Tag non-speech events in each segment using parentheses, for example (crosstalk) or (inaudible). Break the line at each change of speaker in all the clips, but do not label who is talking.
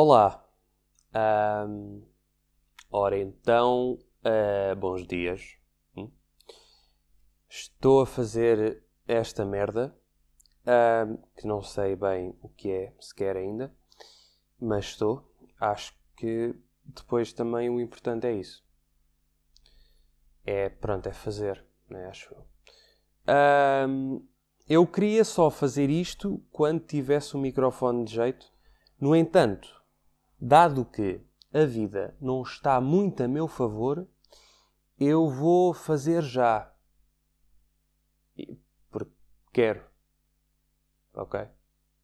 Olá. Ahm, ora então, ah, bons dias. Hum? Estou a fazer esta merda, ahm, que não sei bem o que é sequer ainda, mas estou. Acho que depois também o importante é isso. É, pronto, é fazer, né? Acho eu. Ahm, eu queria só fazer isto quando tivesse o microfone de jeito. No entanto, dado que a vida não está muito a meu favor, eu vou fazer já. Porque quero. Ok?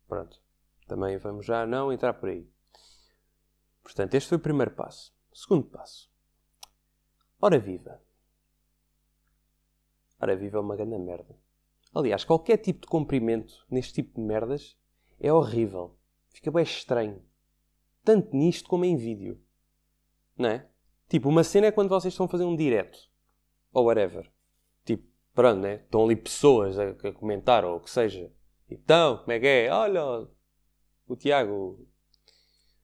Pronto. Também vamos já não entrar por aí. Portanto, este foi o primeiro passo. Segundo passo. Ora viva. Ora viva é uma grande merda. Aliás, qualquer tipo de comprimento neste tipo de merdas é horrível. Fica bem estranho. Tanto nisto como em vídeo. Não é? Tipo, uma cena é quando vocês estão a fazer um direto. Ou whatever. Tipo, pronto, né? Estão ali pessoas a, a comentar ou o que seja. Então, como é que é? Olha, o Tiago,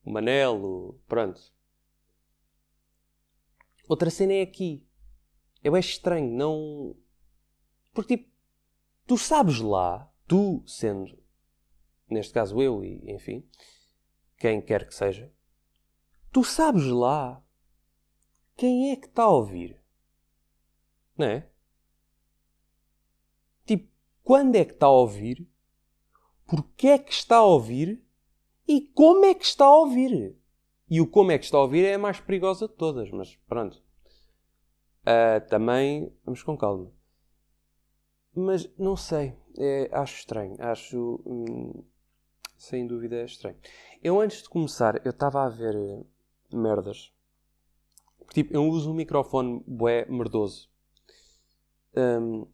o Manel, o... pronto. Outra cena é aqui. É bem estranho, não... Porque, tipo, tu sabes lá, tu sendo, neste caso eu e, enfim, quem quer que seja, tu sabes lá quem é que está a ouvir. Não é? Tipo, quando é que está a ouvir, porque é que está a ouvir e como é que está a ouvir. E o como é que está a ouvir é a mais perigosa de todas, mas pronto. Ah, também vamos com calma. Mas não sei, é, acho estranho, acho hum, sem dúvida é estranho. Eu antes de começar, eu estava a ver eh, merdas. Tipo, eu uso um microfone bué merdoso. Hum,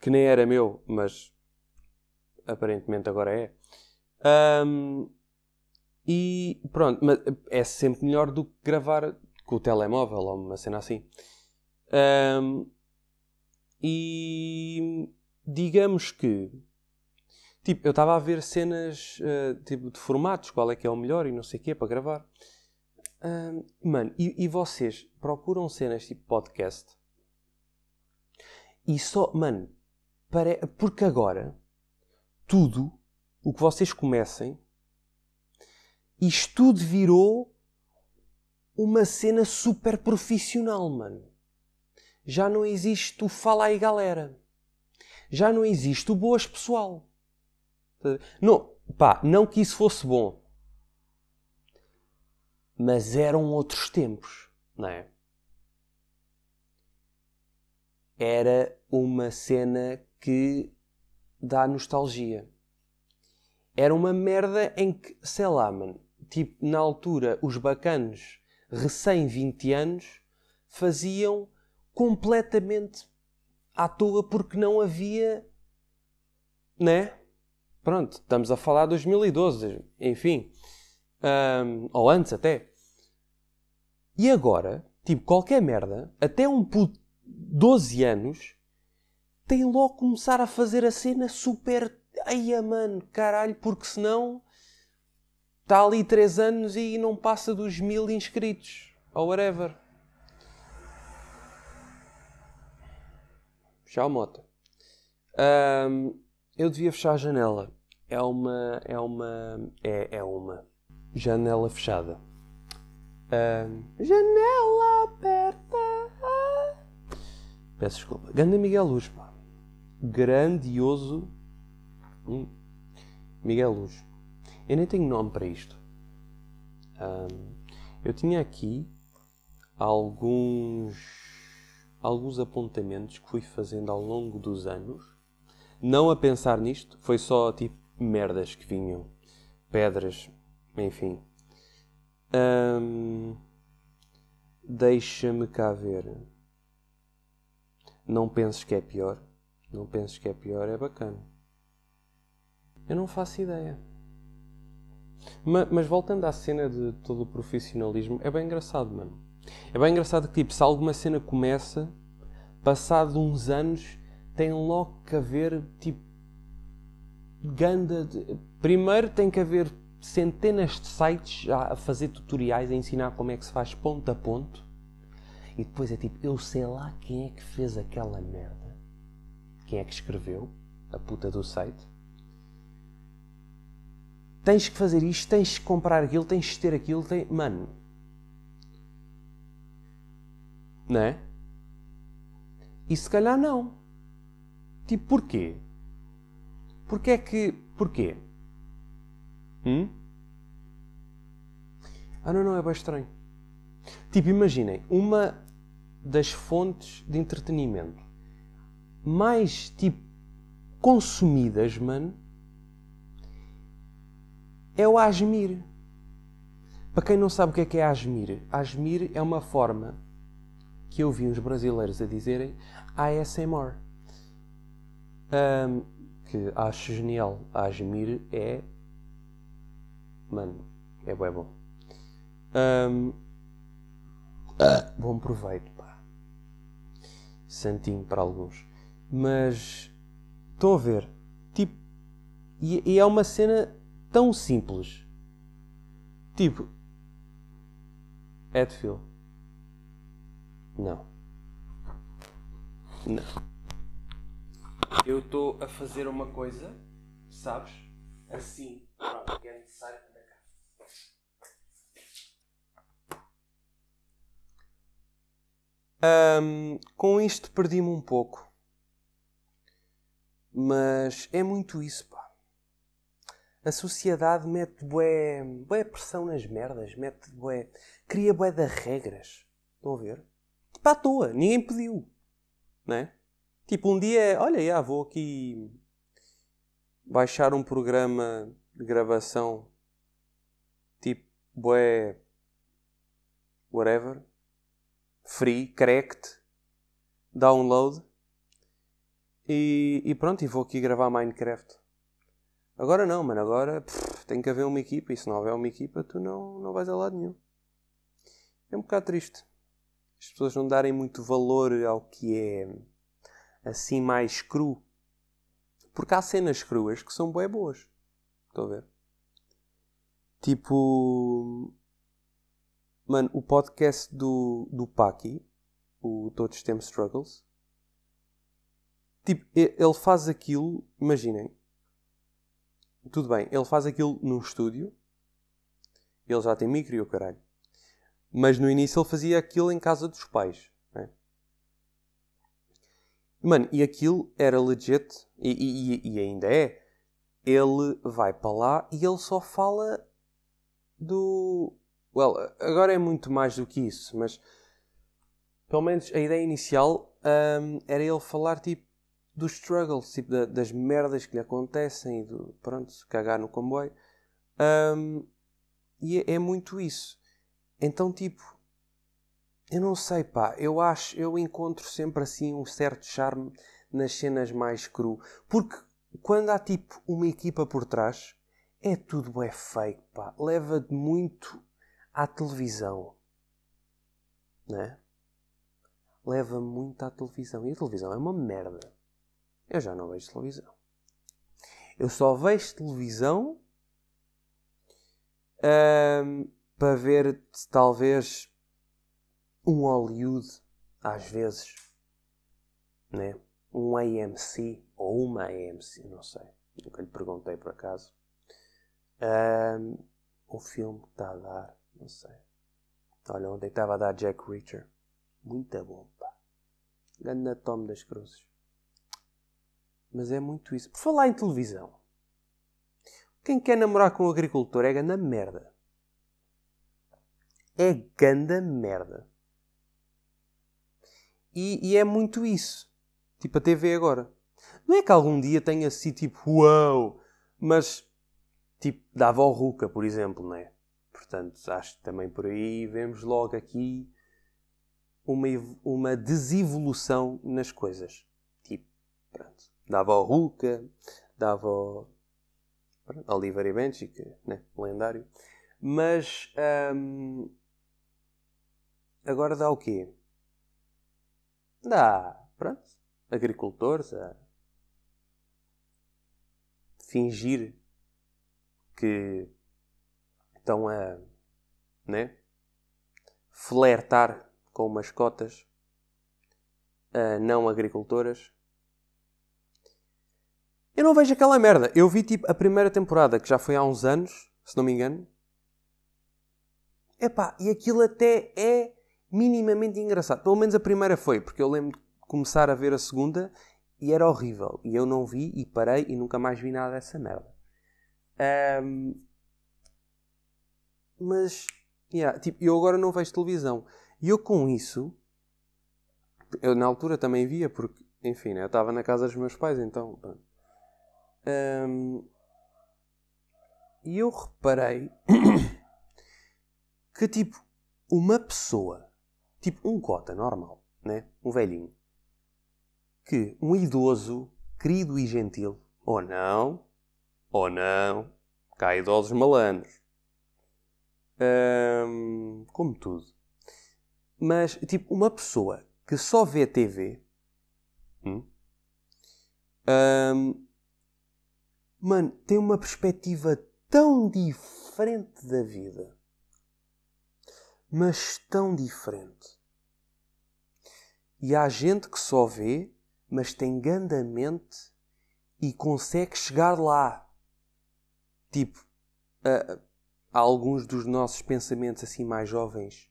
que nem era meu, mas aparentemente agora é. Hum, e pronto, mas é sempre melhor do que gravar com o telemóvel ou uma cena assim. Hum, e digamos que tipo, eu estava a ver cenas eh, tipo, de formatos, qual é que é o melhor e não sei o quê para gravar. Hum, mano, e, e vocês procuram cenas tipo podcast e só, mano, pare... porque agora tudo o que vocês comecem, isto tudo virou uma cena super profissional, mano. Já não existe o fala aí galera. Já não existe o boas pessoal. Não, pá, não que isso fosse bom. Mas eram outros tempos, não é? Era uma cena que dá nostalgia. Era uma merda em que, sei lá, mano, tipo, na altura, os bacanos, recém 20 anos, faziam completamente à toa porque não havia, né? Pronto, estamos a falar de 2012, enfim, Ahm, ou antes até. E agora, tipo, qualquer merda, até um puto de 12 anos, tem logo começar a fazer a cena super. Ai, mano, caralho, porque senão está ali 3 anos e não passa dos mil inscritos, ou whatever. Tchau, moto. Ahm, eu devia fechar a janela. É uma. É uma. É, é uma. Janela fechada. Ahm, janela aberta. Peço desculpa. Ganda Miguel Luz, pá. Grandioso. Hum. Miguel Luz. Eu nem tenho nome para isto. Eu tinha aqui alguns alguns apontamentos que fui fazendo ao longo dos anos, não a pensar nisto, foi só tipo merdas que vinham, pedras, enfim. Ahm, Deixa-me cá ver. Não penses que é pior. Não penses que é pior, é bacana. Eu não faço ideia. Ma- Mas, voltando à cena de todo o profissionalismo, é bem engraçado, mano. É bem engraçado que, tipo, se alguma cena começa, passado uns anos, tem logo que haver, tipo, ganda. De... Primeiro tem que haver centenas de sites a fazer tutoriais, a ensinar como é que se faz ponto a ponto. E depois é tipo, eu sei lá quem é que fez aquela merda. Quem é que escreveu a puta do site. Tens que fazer isto, tens que comprar aquilo, tens que ter aquilo, tem... mano. Não é? E se calhar não. Tipo, porquê? Porquê é que. Porquê? Hum? Ah, não, não, é bem estranho. Tipo, imaginem, uma das fontes de entretenimento mais, tipo, consumidas, mano, é o Asmir. Para quem não sabe o que é que é Asmir, Asmir é uma forma que eu vi uns brasileiros a dizerem ASMR. Um, que acho genial. Asmir é. Mano, é bem bom. Um, bom proveito, pá. Santinho para alguns. Mas. Estão a ver? Tipo. E, e é uma cena tão simples. Tipo. Edfield. Não. Não. Eu estou a fazer uma coisa, sabes? Assim. Pronto, que é necessário para cá. Um, com isto perdi-me um pouco. Mas é muito isso, pá. A sociedade mete bué, bué pressão nas merdas, mete bué, cria bué de regras. Estão a ver? Tipo à toa, ninguém pediu. Não é? Tipo, um dia, olha, já vou aqui baixar um programa de gravação tipo, bué, whatever, free, cracked, download e, e, pronto, e vou aqui gravar Minecraft. Agora não, mano, agora pff, tem que haver uma equipa e se não houver uma equipa tu não, não vais a lado nenhum. É um bocado triste. As pessoas não darem muito valor ao que é assim mais cru. Porque há cenas cruas que são bem boas. Estou a ver? Tipo. Mano, o podcast do, do Paki, o Todos Temos Struggles. Tipo, ele faz aquilo, imaginem. Tudo bem, ele faz aquilo num estúdio. Ele já tem micro e o caralho. Mas no início ele fazia aquilo em casa dos pais. Mano, e aquilo era legit, e, e, e ainda é. Ele vai para lá e ele só fala do. Well, agora é muito mais do que isso, mas pelo menos a ideia inicial um, era ele falar tipo dos struggles, tipo da, das merdas que lhe acontecem e do pronto, cagar no comboio. Um, e é, é, muito isso. Então, tipo, eu não sei, pá. Eu acho, eu encontro sempre assim um certo charme nas cenas mais cru. Porque quando há tipo uma equipa por trás, é tudo é fake, pá. Leva muito à televisão. Né? Leva muito à televisão. E a televisão é uma merda. Eu já não vejo televisão. Eu só vejo televisão hum, para ver talvez um Hollywood, às vezes, né? um AMC ou uma AMC, não sei, nunca lhe perguntei por acaso. Um, um filme que está a dar, não sei. Olha, ontem estava a dar Jack Reacher. Muito bom. Ganda Tom das Cruzes. Mas é muito isso. Por falar em televisão. Quem quer namorar com um agricultor é ganda merda. É ganda merda. E, e, é muito isso. Tipo a TV agora. Não é que algum dia tenha sido tipo uau, mas tipo da avó Ruca, por exemplo, não é? Portanto, acho que também por aí vemos logo aqui uma, uma desevolução nas coisas. Tipo, pronto, da avó Ruca, da avó pronto, Oliveira Benchi, que né, lendário. Mas hum, agora dá o quê? Dá, pronto, agricultores a fingir que estão a né, flertar com mascotas uh, não agricultoras. Eu não vejo aquela merda. Eu vi tipo a primeira temporada, que já foi há uns anos, se não me engano. Epá, e aquilo até é minimamente engraçado. Pelo menos a primeira foi, porque eu lembro de começar a ver a segunda e era horrível. E eu não vi e parei e nunca mais vi nada dessa merda. Um, mas, yeah, tipo, eu agora não vejo televisão. E eu com isso, eu na altura também via, porque, enfim, né, eu estava na casa dos meus pais, então. Um, e eu reparei (coughs) que, tipo, uma pessoa, tipo um cota normal, né? Um velhinho, que um idoso, querido e gentil, ou não, ou não, cá idosos malandros, hum, como tudo. Mas, tipo, uma pessoa que só vê TV, hum, hum, mano, tem uma perspectiva tão diferente da vida. Mas tão diferente. E há gente que só vê, mas tem gandamente e consegue chegar lá. Tipo, a, a alguns dos nossos pensamentos assim mais jovens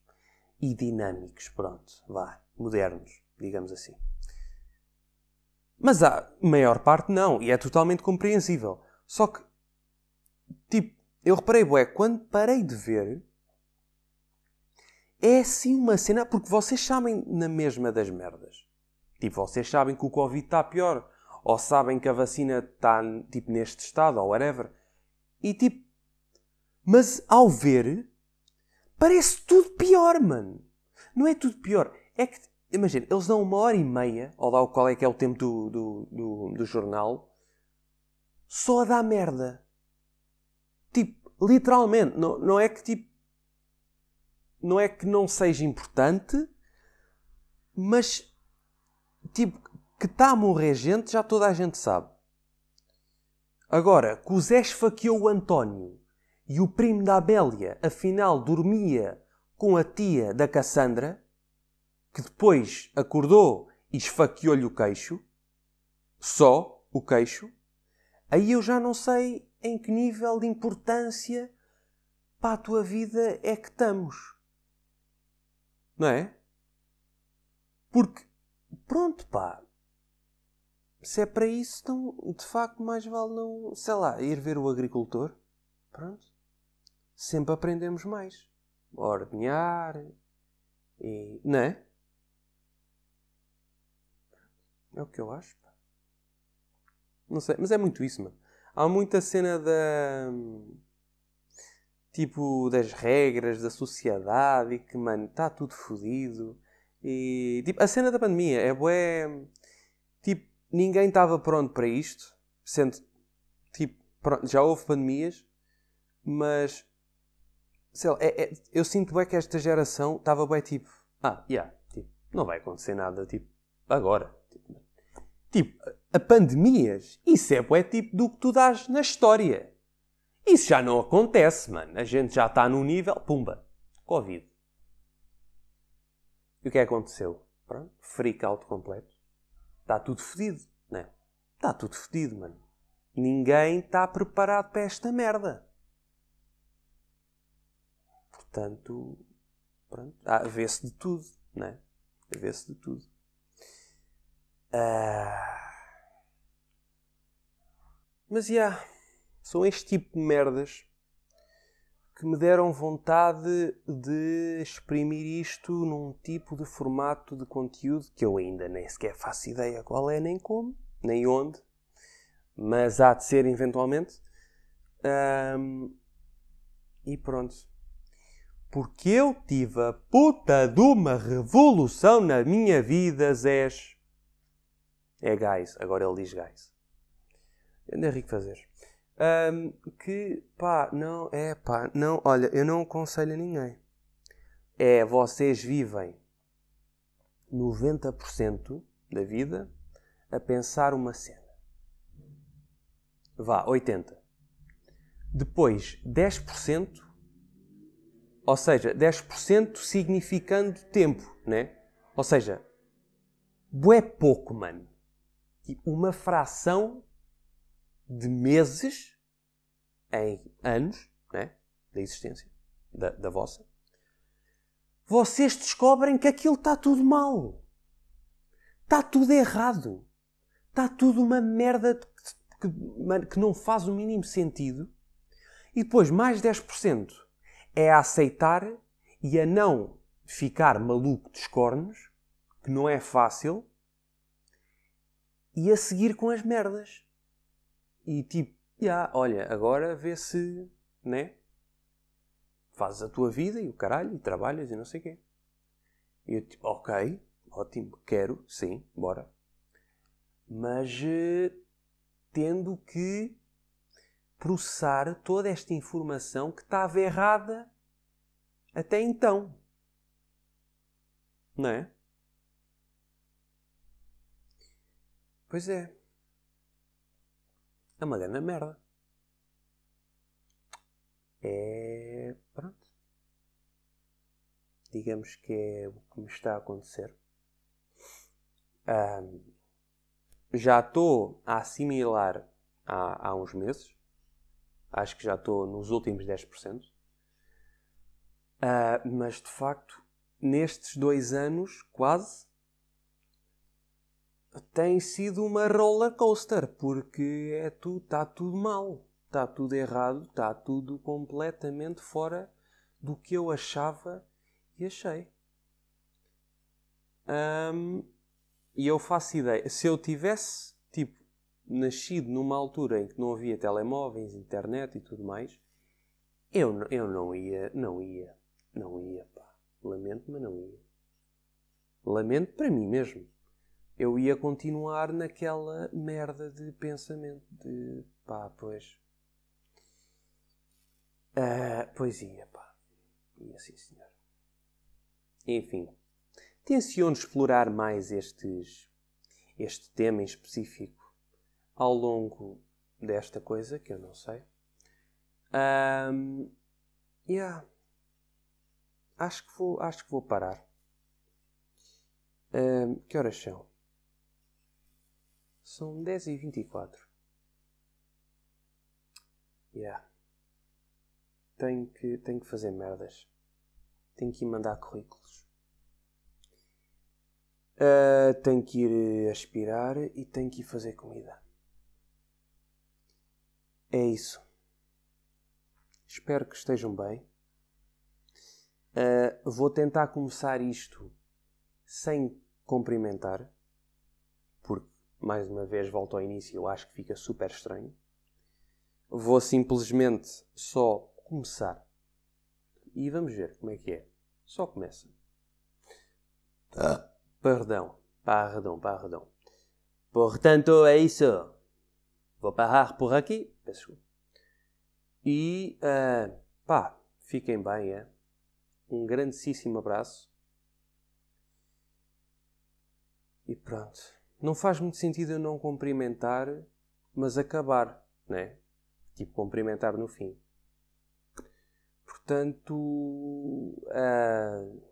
e dinâmicos, pronto, vá, modernos, digamos assim. Mas a maior parte não, e é totalmente compreensível. Só que Tipo, eu reparei, bué, quando parei de ver, é assim uma cena, porque vocês sabem na mesma das merdas. Tipo, vocês sabem que o Covid está pior, ou sabem que a vacina está, tipo, neste estado, ou whatever. E, tipo, mas ao ver, parece tudo pior, mano. Não é tudo pior. É que, imagina, eles dão uma hora e meia, ou lá qual é que é o tempo do, do, do, do jornal, só a dar merda. Tipo, literalmente, não, não é que tipo. Não é que não seja importante, mas tipo, que está a morrer gente já toda a gente sabe. Agora, que o Zé esfaqueou o António e o primo da Abélia afinal dormia com a tia da Cassandra, que depois acordou e esfaqueou-lhe o queixo, só o queixo, aí eu já não sei em que nível de importância para a tua vida é que estamos. Não é? Porque, pronto, pá. Se é para isso, então, de facto, mais vale não, sei lá, ir ver o agricultor. Pronto. Sempre aprendemos mais. Ordenhar. E. Não é? É o que eu acho, pá. Não sei, mas é muito isso, mano há muita cena da. Tipo, das regras da sociedade e que, mano, está tudo fodido. E, tipo, a cena da pandemia é bué. Tipo, ninguém estava pronto para isto. Sendo, tipo, pronto, já houve pandemias, mas. Sei lá, é, é, eu sinto bem que esta geração estava bem tipo. Ah, yeah, tipo, não vai acontecer nada, tipo, agora. Tipo, a pandemias, isso é bué tipo do que tu dás na história. Isso já não acontece, mano. A gente já está no nível, pumba, Covid. E o que é aconteceu? Pronto, freak out completo. Está tudo fedido, né? Está tudo fedido, mano. Ninguém está preparado para esta merda. Portanto, pronto, ah, vê-se de tudo, né? Vê-se de tudo. Uh... Mas, já, yeah, são este tipo de merdas que me deram vontade de exprimir isto num tipo de formato de conteúdo que eu ainda nem sequer faço ideia qual é, nem como, nem onde, mas há de ser eventualmente. Um, e pronto. Porque eu tive a puta de uma revolução na minha vida, Zés. É gás, agora ele diz gás. Ainda é rico fazer. Um, que, pá, não, é pá, não, olha, eu não aconselho a ninguém. É, vocês vivem 90% da vida a pensar uma cena. Vá, 80%. Depois, 10% Ou seja, 10% significando tempo, né? Ou seja, bué pouco, mano. Uma fração de meses em anos, né? Da existência, da, da vossa. Vocês descobrem que aquilo está tudo mal. Está tudo errado. Está tudo uma merda que, que, que não faz o mínimo sentido. E depois, mais 10% é a aceitar e a não ficar maluco dos cornos, que não é fácil, e a seguir com as merdas. E tipo, yeah, olha, agora vê se, né? Fazes a tua vida e o caralho, e trabalhas e não sei o quê. E eu tipo, ok, ótimo, quero, sim, bora. Mas eh, tendo que processar toda esta informação que estava errada até então. Não é? Pois é. É uma grande merda. É. Pronto. Digamos que é o que me está a acontecer. Um, já estou a assimilar há, há uns meses. Acho que já estou nos últimos 10%. Uh, ah, mas de facto, nestes dois anos, quase, tem sido uma roller coaster, porque é tu, está tudo mal, está tudo errado, está tudo completamente fora do que eu achava e achei. Um, e eu faço ideia, se eu tivesse tipo nascido numa altura em que não havia telemóveis, internet e tudo mais, eu, eu não ia, não ia, não ia, pá. Lamento, mas não ia. Lamento para mim mesmo eu ia continuar naquela merda de pensamento de pá, pois. Uh, pois ia, pá. Ia sim, senhor. Enfim, tenciono explorar mais estes, este tema em específico ao longo desta coisa que eu não sei. Um, yeah. Acho que vou, acho que vou parar. Um, que horas são? São 10 e 24. Yeah. Tenho que, tenho que fazer merdas. Tenho que ir mandar currículos. Uh, tenho que ir aspirar e tenho que ir fazer comida. É isso. Espero que estejam bem. Uh, vou tentar começar isto sem cumprimentar, mais uma vez volto ao início, eu acho que fica super estranho. Vou simplesmente só começar. E vamos ver como é que é. Só começa. Ah. Perdão. Pardon, pardon. Portanto, é isso. Vou parar por aqui. Peço. E, uh, pá, fiquem bem, é? Um grandíssimo abraço. E pronto não faz muito sentido eu não cumprimentar, mas acabar, né? Tipo, cumprimentar no fim. Portanto, uh,